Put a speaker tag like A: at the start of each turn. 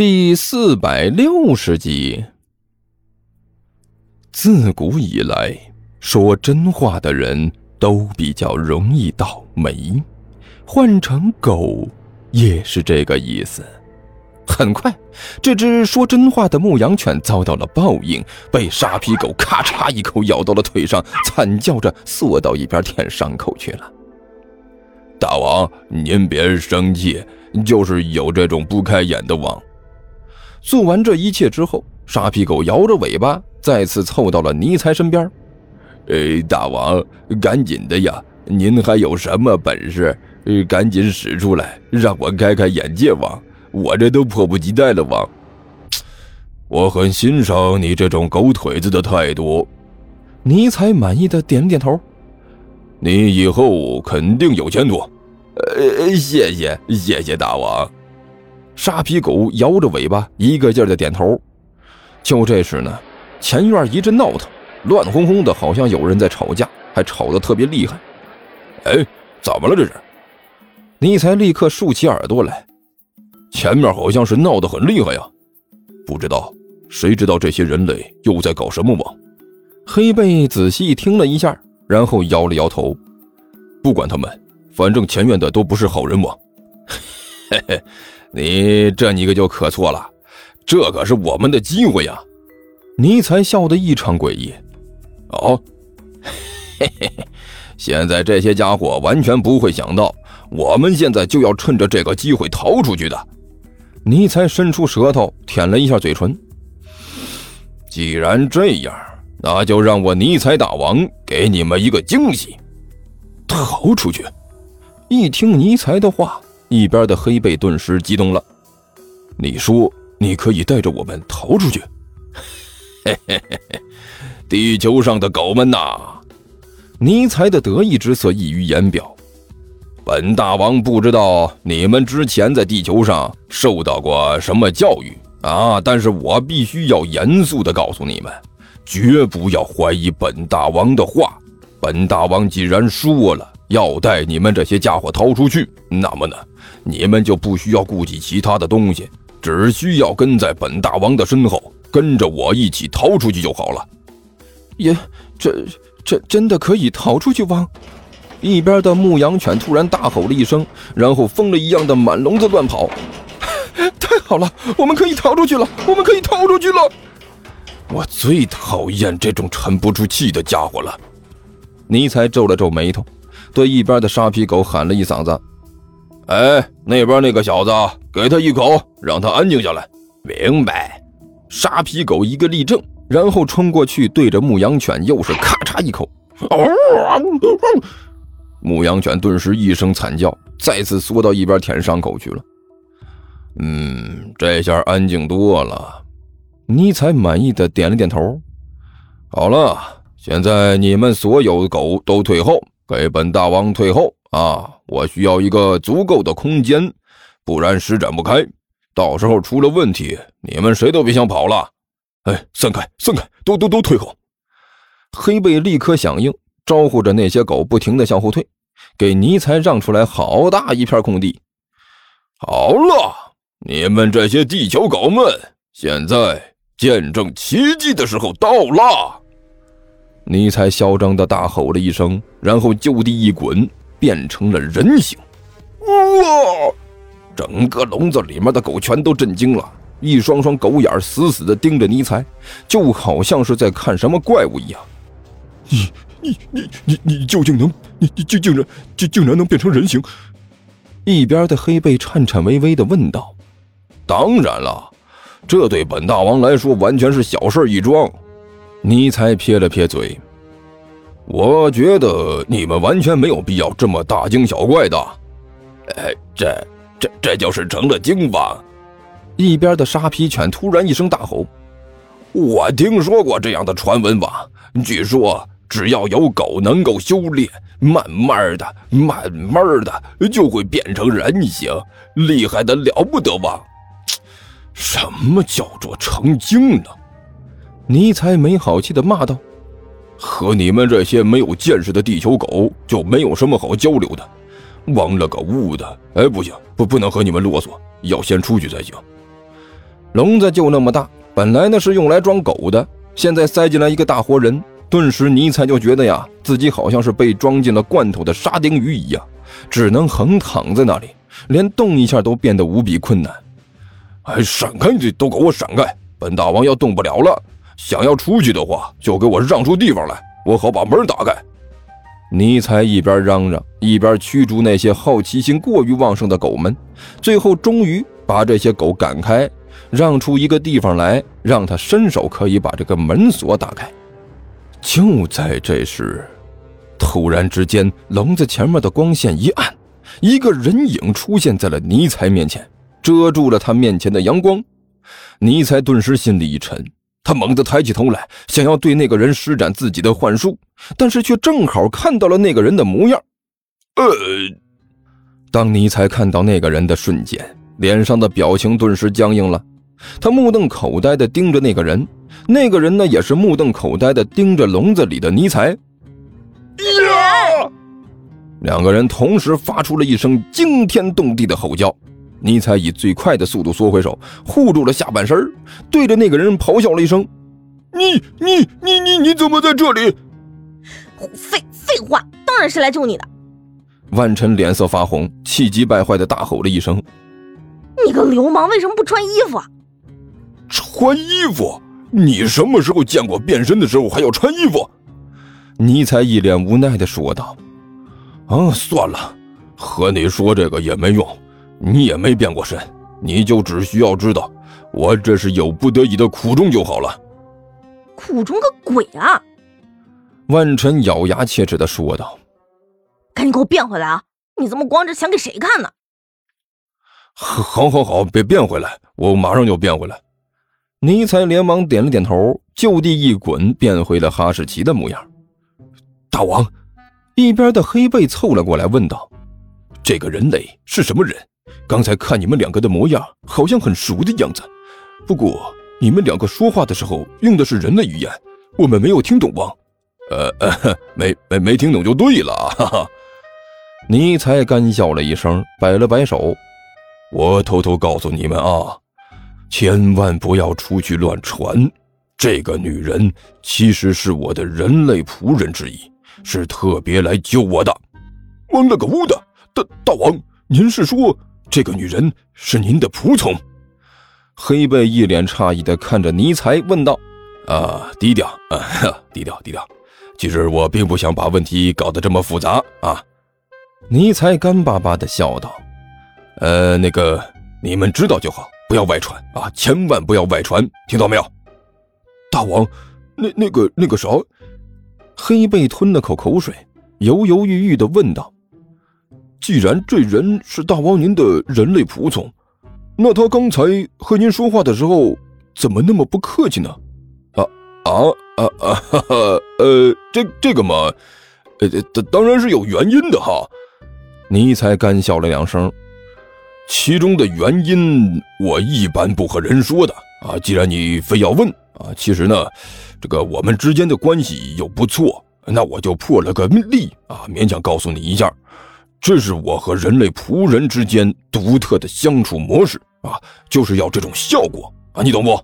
A: 第四百六十集。自古以来，说真话的人都比较容易倒霉，换成狗也是这个意思。很快，这只说真话的牧羊犬遭到了报应，被沙皮狗咔嚓一口咬到了腿上，惨叫着缩到一边舔伤口去了。
B: 大王，您别生气，就是有这种不开眼的王。
A: 做完这一切之后，沙皮狗摇着尾巴，再次凑到了尼才身边。
B: 呃，大王，赶紧的呀！您还有什么本事？呃，赶紧使出来，让我开开眼界，王！我这都迫不及待了，王。我很欣赏你这种狗腿子的态度。
A: 尼才满意的点了点头。
B: 你以后肯定有前途。呃，谢谢，谢谢大王。
A: 沙皮狗摇着尾巴，一个劲儿的点头。就这时呢，前院一阵闹腾，乱哄哄的，好像有人在吵架，还吵得特别厉害。
B: 哎，怎么了这是？
A: 尼才立刻竖起耳朵来，
B: 前面好像是闹得很厉害呀。不知道，谁知道这些人类又在搞什么吗？
A: 黑贝仔细听了一下，然后摇了摇头。
B: 不管他们，反正前院的都不是好人嘛。嘿嘿。你这你可就可错了，这可是我们的机会呀！
A: 尼才笑得异常诡异。
B: 哦，嘿嘿嘿，现在这些家伙完全不会想到，我们现在就要趁着这个机会逃出去的。
A: 尼才伸出舌头舔了一下嘴唇。
B: 既然这样，那就让我尼才大王给你们一个惊喜。
A: 逃出去！一听尼才的话。一边的黑背顿时激动了。
B: 你说你可以带着我们逃出去？嘿嘿嘿嘿，地球上的狗们呐！
A: 尼才的得意之色溢于言表。
B: 本大王不知道你们之前在地球上受到过什么教育啊，但是我必须要严肃的告诉你们，绝不要怀疑本大王的话。本大王既然说了要带你们这些家伙逃出去，那么呢？你们就不需要顾及其他的东西，只需要跟在本大王的身后，跟着我一起逃出去就好了。
A: 也，这这真的可以逃出去吗？一边的牧羊犬突然大吼了一声，然后疯了一样的满笼子乱跑。太好了，我们可以逃出去了！我们可以逃出去了！
B: 我最讨厌这种沉不住气的家伙了。
A: 尼才皱了皱眉头，对一边的沙皮狗喊了一嗓子。
B: 哎，那边那个小子，给他一口，让他安静下来。
C: 明白。
A: 沙皮狗一个立正，然后冲过去，对着牧羊犬又是咔嚓一口。牧羊犬顿时一声惨叫，再次缩到一边舔伤口去了。
B: 嗯，这下安静多了。
A: 尼采满意的点了点头。
B: 好了，现在你们所有的狗都退后，给本大王退后。啊，我需要一个足够的空间，不然施展不开。到时候出了问题，你们谁都别想跑了。哎，散开，散开，都都都退后！
A: 黑背立刻响应，招呼着那些狗不停的向后退，给尼才让出来好大一片空地。
B: 好了，你们这些地球狗们，现在见证奇迹的时候到了！
A: 尼才嚣张的大吼了一声，然后就地一滚。变成了人形，哇！整个笼子里面的狗全都震惊了，一双双狗眼死死的盯着尼才，就好像是在看什么怪物一样。
B: 你你你你你究竟能你你竟竟然竟竟然能变成人形？
A: 一边的黑背颤颤巍巍的问道：“
B: 当然了，这对本大王来说完全是小事一桩。”
A: 尼才撇了撇嘴。
B: 我觉得你们完全没有必要这么大惊小怪的，哎，这这这就是成了精吧？
A: 一边的沙皮犬突然一声大吼：“
B: 我听说过这样的传闻吧？据说只要有狗能够修炼，慢慢的、慢慢的就会变成人形，厉害的了不得吧？”
A: 什么叫做成精呢？尼才没好气的骂道。
B: 和你们这些没有见识的地球狗就没有什么好交流的，忘了个误的！哎，不行，不不能和你们啰嗦，要先出去才行。笼子就那么大，本来呢是用来装狗的，现在塞进来一个大活人，顿时尼采就觉得呀，自己好像是被装进了罐头的沙丁鱼一样，只能横躺在那里，连动一下都变得无比困难。哎，闪开！你都给我闪开！本大王要动不了了，想要出去的话，就给我让出地方来，我好把门打开。尼采一边嚷嚷，一边驱逐那些好奇心过于旺盛的狗们，最后终于把这些狗赶开，让出一个地方来，让他伸手可以把这个门锁打开。就在这时，突然之间，笼子前面的光线一暗，一个人影出现在了尼采面前。遮住了他面前的阳光，尼采顿时心里一沉，他猛地抬起头来，想要对那个人施展自己的幻术，但是却正好看到了那个人的模样。呃，当尼采看到那个人的瞬间，脸上的表情顿时僵硬了，他目瞪口呆地盯着那个人，那个人呢也是目瞪口呆地盯着笼子里的尼采。呀！两个人同时发出了一声惊天动地的吼叫。尼采以最快的速度缩回手，护住了下半身，对着那个人咆哮了一声：“你、你、你、你、你怎么在这里？”“
C: 废废话，当然是来救你的。”
B: 万晨脸色发红，气急败坏的大吼了一声：“
C: 你个流氓，为什么不穿衣服？”“
B: 穿衣服？你什么时候见过变身的时候还要穿衣服？”尼采一脸无奈的说道：“啊，算了，和你说这个也没用。”你也没变过身，你就只需要知道，我这是有不得已的苦衷就好了。
C: 苦衷个鬼啊！
B: 万晨咬牙切齿的说道：“
C: 赶紧给我变回来啊！你这么光着想给谁看呢？”
B: 好，好，好，别变回来，我马上就变回来。尼采连忙点了点头，就地一滚，变回了哈士奇的模样。大王，一边的黑背凑了过来问道：“这个人类是什么人？”刚才看你们两个的模样，好像很熟的样子。不过你们两个说话的时候用的是人类语言，我们没有听懂。王，呃，没没没听懂就对了。哈哈。尼才干笑了一声，摆了摆手：“我偷偷告诉你们啊，千万不要出去乱传。这个女人其实是我的人类仆人之一，是特别来救我的。”我了个乌的，大大王，您是说？这个女人是您的仆从，黑背一脸诧异的看着尼才问道：“啊，低调啊，低调低调。其实我并不想把问题搞得这么复杂啊。”尼才干巴巴的笑道：“呃，那个你们知道就好，不要外传啊，千万不要外传，听到没有？”大王，那那个那个啥，黑背吞了口口水，犹犹豫豫的问道。既然这人是大王您的人类仆从，那他刚才和您说话的时候怎么那么不客气呢？啊啊啊啊！哈哈，呃，这这个嘛，呃，当当然是有原因的哈。尼才干笑了两声，其中的原因我一般不和人说的啊。既然你非要问啊，其实呢，这个我们之间的关系又不错，那我就破了个例啊，勉强告诉你一下。这是我和人类仆人之间独特的相处模式啊，就是要这种效果啊，你懂不？